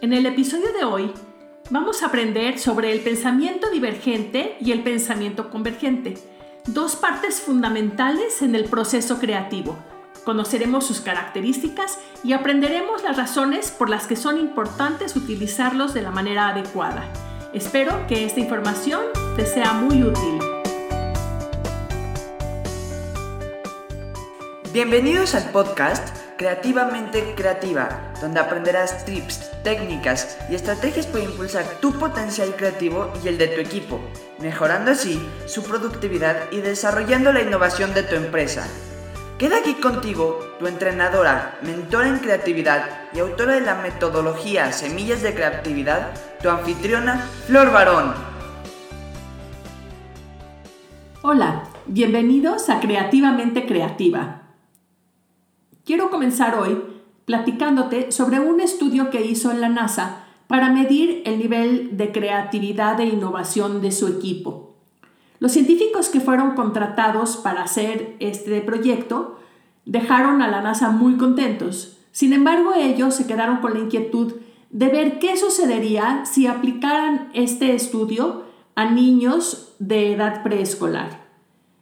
En el episodio de hoy vamos a aprender sobre el pensamiento divergente y el pensamiento convergente, dos partes fundamentales en el proceso creativo. Conoceremos sus características y aprenderemos las razones por las que son importantes utilizarlos de la manera adecuada. Espero que esta información te sea muy útil. Bienvenidos al podcast Creativamente Creativa, donde aprenderás tips, técnicas y estrategias para impulsar tu potencial creativo y el de tu equipo, mejorando así su productividad y desarrollando la innovación de tu empresa. Queda aquí contigo tu entrenadora, mentora en creatividad y autora de la metodología Semillas de Creatividad, tu anfitriona Flor Barón. Hola, bienvenidos a Creativamente Creativa. Quiero comenzar hoy platicándote sobre un estudio que hizo en la NASA para medir el nivel de creatividad e innovación de su equipo. Los científicos que fueron contratados para hacer este proyecto dejaron a la NASA muy contentos. Sin embargo, ellos se quedaron con la inquietud de ver qué sucedería si aplicaran este estudio a niños de edad preescolar.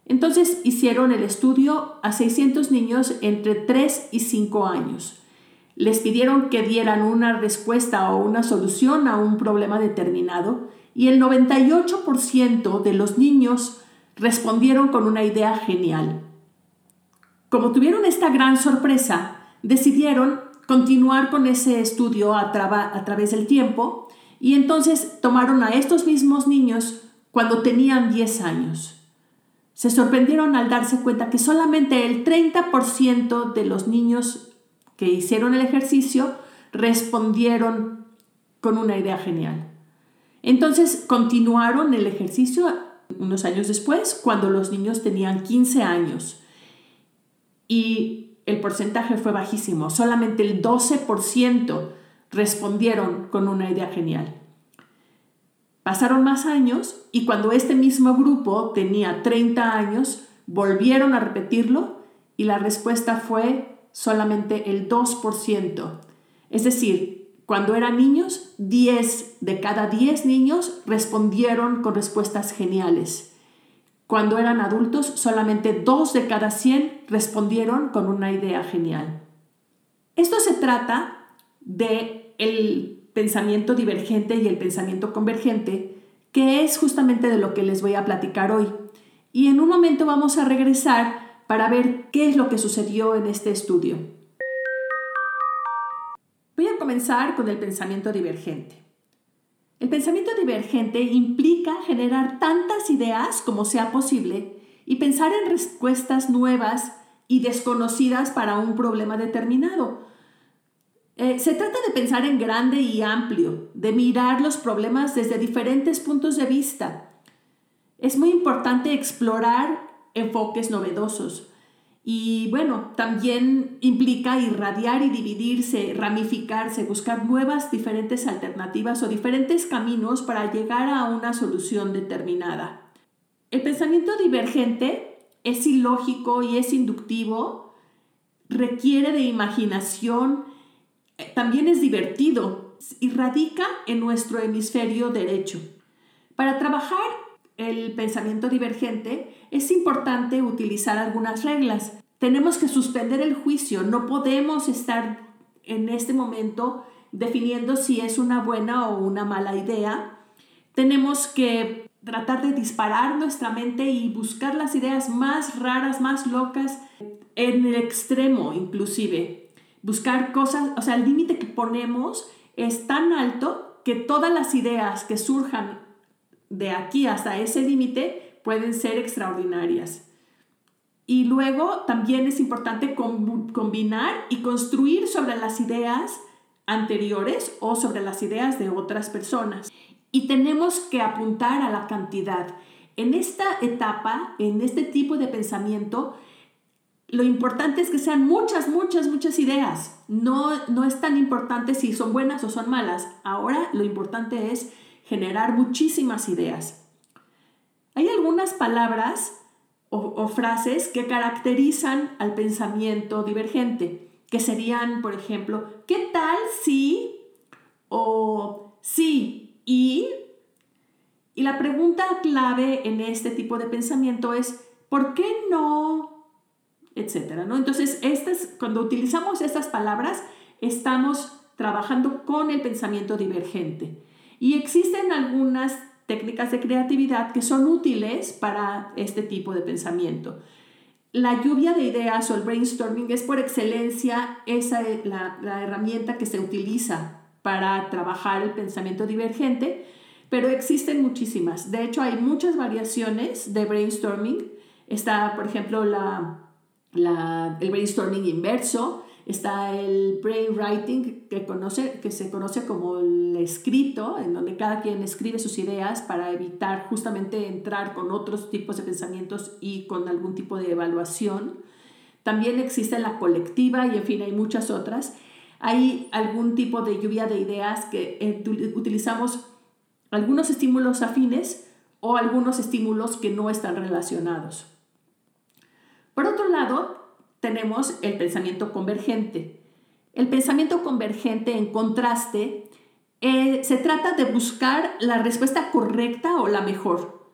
Entonces hicieron el estudio a 600 niños entre 3 y 5 años. Les pidieron que dieran una respuesta o una solución a un problema determinado y el 98% de los niños respondieron con una idea genial. Como tuvieron esta gran sorpresa, decidieron continuar con ese estudio a, a través del tiempo y entonces tomaron a estos mismos niños cuando tenían 10 años se sorprendieron al darse cuenta que solamente el 30% de los niños que hicieron el ejercicio respondieron con una idea genial. Entonces continuaron el ejercicio unos años después, cuando los niños tenían 15 años. Y el porcentaje fue bajísimo, solamente el 12% respondieron con una idea genial. Pasaron más años y cuando este mismo grupo tenía 30 años, volvieron a repetirlo y la respuesta fue solamente el 2%. Es decir, cuando eran niños, 10 de cada 10 niños respondieron con respuestas geniales. Cuando eran adultos, solamente 2 de cada 100 respondieron con una idea genial. Esto se trata de el pensamiento divergente y el pensamiento convergente, que es justamente de lo que les voy a platicar hoy. Y en un momento vamos a regresar para ver qué es lo que sucedió en este estudio. Voy a comenzar con el pensamiento divergente. El pensamiento divergente implica generar tantas ideas como sea posible y pensar en respuestas nuevas y desconocidas para un problema determinado, eh, se trata de pensar en grande y amplio, de mirar los problemas desde diferentes puntos de vista. Es muy importante explorar enfoques novedosos. Y bueno, también implica irradiar y dividirse, ramificarse, buscar nuevas diferentes alternativas o diferentes caminos para llegar a una solución determinada. El pensamiento divergente es ilógico y es inductivo, requiere de imaginación, también es divertido y radica en nuestro hemisferio derecho. Para trabajar el pensamiento divergente es importante utilizar algunas reglas. Tenemos que suspender el juicio, no podemos estar en este momento definiendo si es una buena o una mala idea. Tenemos que tratar de disparar nuestra mente y buscar las ideas más raras, más locas, en el extremo inclusive buscar cosas, o sea, el límite que ponemos es tan alto que todas las ideas que surjan de aquí hasta ese límite pueden ser extraordinarias. Y luego también es importante combinar y construir sobre las ideas anteriores o sobre las ideas de otras personas. Y tenemos que apuntar a la cantidad. En esta etapa, en este tipo de pensamiento, lo importante es que sean muchas, muchas, muchas ideas. No, no es tan importante si son buenas o son malas. Ahora lo importante es generar muchísimas ideas. Hay algunas palabras o, frases que caracterizan al pensamiento divergente, que serían, por ejemplo, ¿qué tal si? o sí y... Y la pregunta clave en este tipo de pensamiento es, ¿por qué no etcétera, ¿no? Entonces, estas, cuando utilizamos estas palabras, estamos trabajando con el pensamiento divergente. Y existen algunas técnicas de creatividad que son útiles para este tipo de pensamiento. La lluvia de ideas o el brainstorming es por excelencia esa, la, la herramienta que se utiliza para trabajar el pensamiento divergente, pero existen muchísimas. De hecho, hay muchas variaciones de brainstorming. Está, por ejemplo, la, la, el brainstorming inverso, está el brainwriting que, conoce, que se conoce como el escrito, en donde cada quien escribe sus ideas para evitar justamente entrar con otros tipos de pensamientos y con algún tipo de evaluación. También existe la colectiva y en fin hay muchas otras. Hay algún tipo de lluvia de ideas que eh, utilizamos algunos estímulos afines o algunos estímulos que no están relacionados. Por otro lado, tenemos el pensamiento convergente. El pensamiento convergente, en contraste, eh, se trata de buscar la respuesta correcta o la mejor.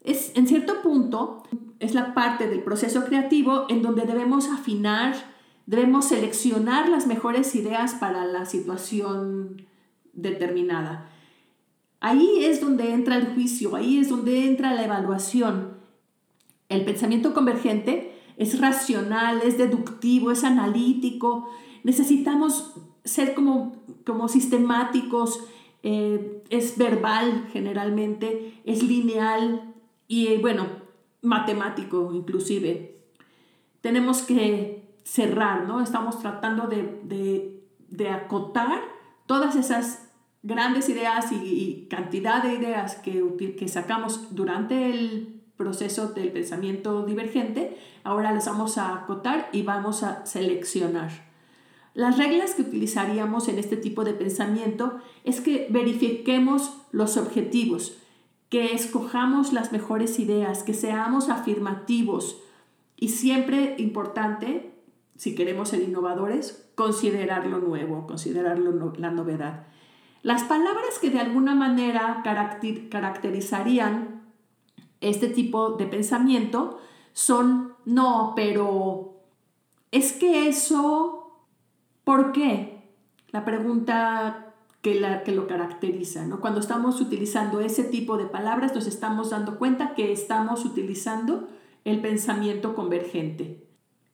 Es, en cierto punto, es la parte del proceso creativo en donde debemos afinar, debemos seleccionar las mejores ideas para la situación determinada. Ahí es donde entra el juicio, ahí es donde entra la evaluación. El pensamiento convergente es racional, es deductivo, es analítico. Necesitamos ser como, como sistemáticos, eh, es verbal generalmente, es lineal y bueno, matemático inclusive. Tenemos que cerrar, ¿no? Estamos tratando de, acotar todas esas grandes ideas y, cantidad de ideas que, que sacamos durante el proceso del pensamiento divergente, ahora las vamos a acotar y vamos a seleccionar. Las reglas que utilizaríamos en este tipo de pensamiento es que verifiquemos los objetivos, que escojamos las mejores ideas, que seamos afirmativos y siempre importante, si queremos ser innovadores, considerar lo nuevo, considerar la novedad. Las palabras que de alguna manera caracterizarían este tipo de pensamiento son, no, pero es que eso, ¿por qué? La pregunta que, la, que lo caracteriza, ¿no? Cuando estamos utilizando ese tipo de palabras, nos estamos dando cuenta que estamos utilizando el pensamiento convergente.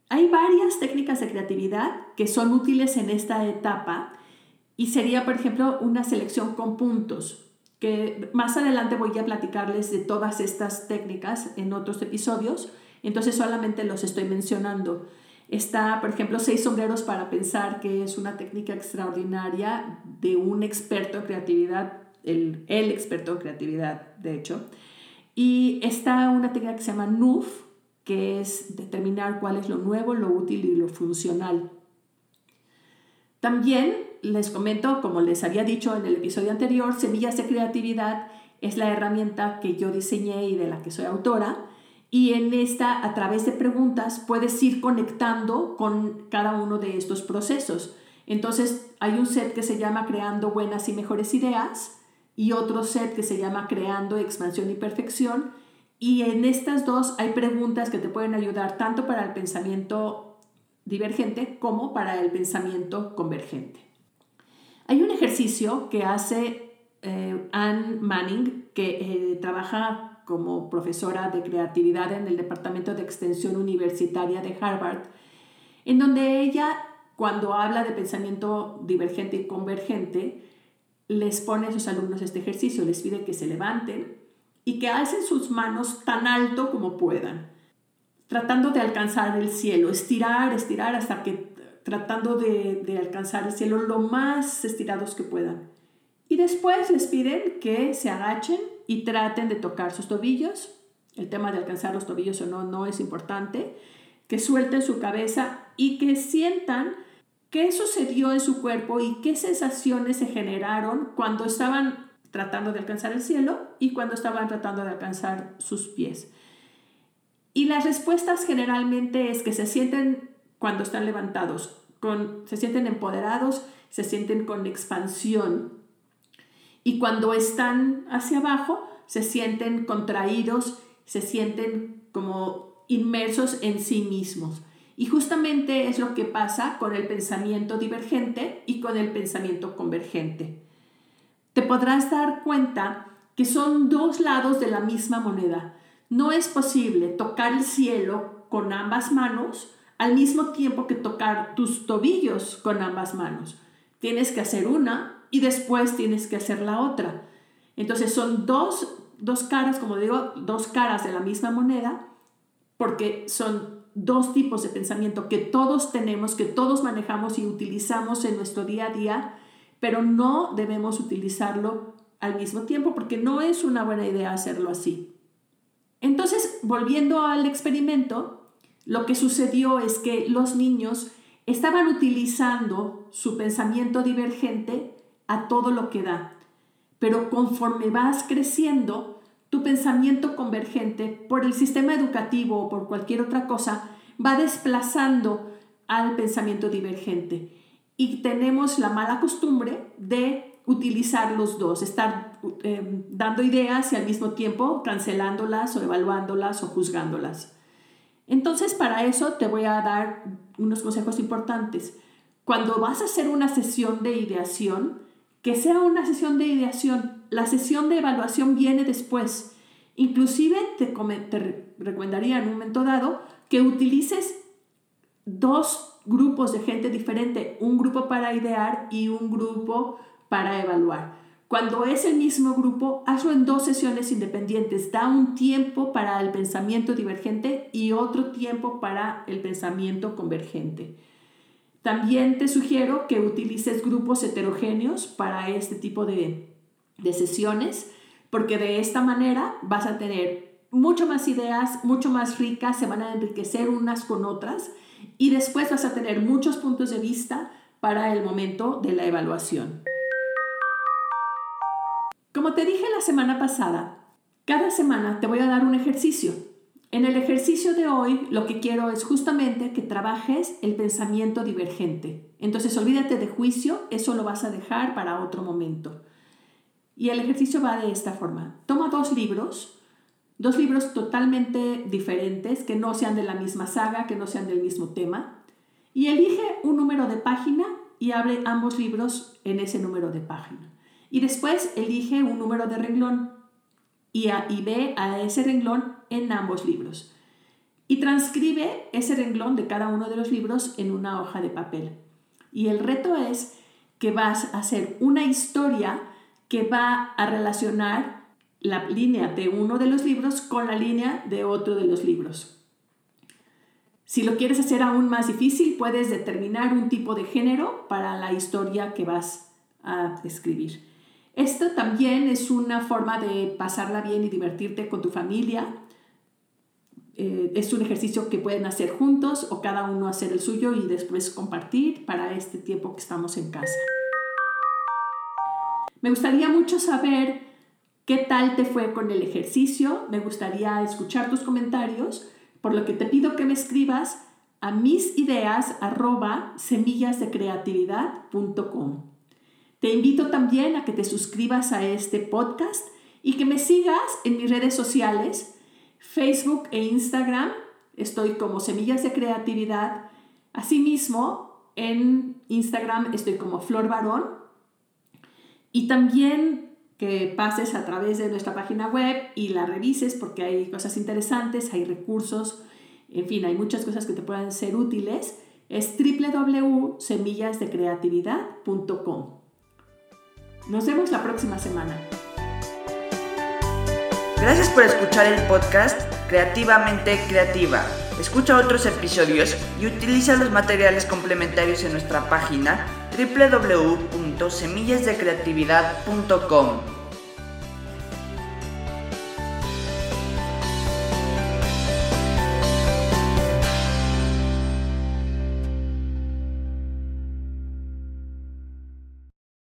Hay varias técnicas de creatividad que son útiles en esta etapa y sería, por ejemplo, una selección con puntos que más adelante voy a platicarles de todas estas técnicas en otros episodios, entonces solamente los estoy mencionando. Está, por ejemplo, seis sombreros para pensar, que es una técnica extraordinaria de un experto en creatividad, el, el experto en creatividad, de hecho. Y está una técnica que se llama NUF, que es determinar cuál es lo nuevo, lo útil y lo funcional. También les comento, como les había dicho en el episodio anterior, Semillas de Creatividad es la herramienta que yo diseñé y de la que soy autora. Y en esta, a través de preguntas, puedes ir conectando con cada uno de estos procesos. Entonces, hay un set que se llama Creando Buenas y Mejores Ideas y otro set que se llama Creando Expansión y Perfección. Y en estas dos hay preguntas que te pueden ayudar tanto para el pensamiento divergente como para el pensamiento convergente. Hay un ejercicio que hace eh, Anne Manning, que eh, trabaja como profesora de creatividad en el Departamento de Extensión Universitaria de Harvard, en donde ella, cuando habla de pensamiento divergente y convergente, les pone a sus alumnos este ejercicio, les pide que se levanten y que alcen sus manos tan alto como puedan, tratando de alcanzar el cielo, estirar, estirar hasta que tratando de, alcanzar el cielo lo más estirados que puedan. Y después les piden que se agachen y traten de tocar sus tobillos. El tema de alcanzar los tobillos o no no es importante. Que suelten su cabeza y que sientan qué sucedió en su cuerpo y qué sensaciones se generaron cuando estaban tratando de alcanzar el cielo y cuando estaban tratando de alcanzar sus pies. Y las respuestas generalmente es que se sienten cuando están levantados, se sienten empoderados, se sienten con expansión. Y cuando están hacia abajo, se sienten contraídos, se sienten como inmersos en sí mismos. Y justamente es lo que pasa con el pensamiento divergente y con el pensamiento convergente. Te podrás dar cuenta que son dos lados de la misma moneda. No es posible tocar el cielo con ambas manos al mismo tiempo que tocar tus tobillos con ambas manos. Tienes que hacer una y después tienes que hacer la otra. Entonces son dos, dos caras, como digo, dos caras de la misma moneda, porque son dos tipos de pensamiento que todos tenemos, que todos manejamos y utilizamos en nuestro día a día, pero no debemos utilizarlo al mismo tiempo porque no es una buena idea hacerlo así. Entonces, volviendo al experimento, lo que sucedió es que los niños estaban utilizando su pensamiento divergente a todo lo que da, pero conforme vas creciendo, tu pensamiento convergente por el sistema educativo o por cualquier otra cosa va desplazando al pensamiento divergente. Y tenemos la mala costumbre de utilizar los dos, estar eh, dando ideas y al mismo tiempo cancelándolas o evaluándolas o juzgándolas. Entonces, para eso te voy a dar unos consejos importantes. Cuando vas a hacer una sesión de ideación, que sea una sesión de ideación. La sesión de evaluación viene después. Inclusive te, te recomendaría en un momento dado que utilices dos grupos de gente diferente, un grupo para idear y un grupo para evaluar. Cuando es el mismo grupo, hazlo en dos sesiones independientes. Da un tiempo para el pensamiento divergente y otro tiempo para el pensamiento convergente. También te sugiero que utilices grupos heterogéneos para este tipo de, de sesiones, porque de esta manera vas a tener mucho más ideas, mucho más ricas, se van a enriquecer unas con otras y después vas a tener muchos puntos de vista para el momento de la evaluación. Como te dije la semana pasada, cada semana te voy a dar un ejercicio en el ejercicio de hoy lo que quiero es justamente que trabajes el pensamiento divergente. Entonces olvídate de juicio, eso lo vas a dejar para otro momento. Y el ejercicio va de esta forma. Toma dos libros, dos libros totalmente diferentes, que no sean de la misma saga, que no sean del mismo tema, y elige un número de página y abre ambos libros en ese número de página. Y después elige un número de renglón y, y ve a ese renglón en ambos libros. Y transcribe ese renglón de cada uno de los libros en una hoja de papel. Y el reto es que vas a hacer una historia que va a relacionar la línea de uno de los libros con la línea de otro de los libros. Si lo quieres hacer aún más difícil, puedes determinar un tipo de género para la historia que vas a escribir. Esto también es una forma de pasarla bien y divertirte con tu familia. Eh, es un ejercicio que pueden hacer juntos o cada uno hacer el suyo y después compartir para este tiempo que estamos en casa. Me gustaría mucho saber qué tal te fue con el ejercicio. Me gustaría escuchar tus comentarios, por lo que te pido que me escribas a mis ideas semillasdecreatividad.com. Te invito también a que te suscribas a este podcast y que me sigas en mis redes sociales, Facebook e Instagram. Estoy como Semillas de Creatividad. Asimismo, en Instagram estoy como Flor Varón. Y también que pases a través de nuestra página web y la revises porque hay cosas interesantes, hay recursos, en fin, hay muchas cosas que te puedan ser útiles. Es www.semillasdecreatividad.com. Nos vemos la próxima semana. Gracias por escuchar el podcast Creativamente Creativa. Escucha otros episodios y utiliza los materiales complementarios en nuestra página www.semillasdecreatividad.com.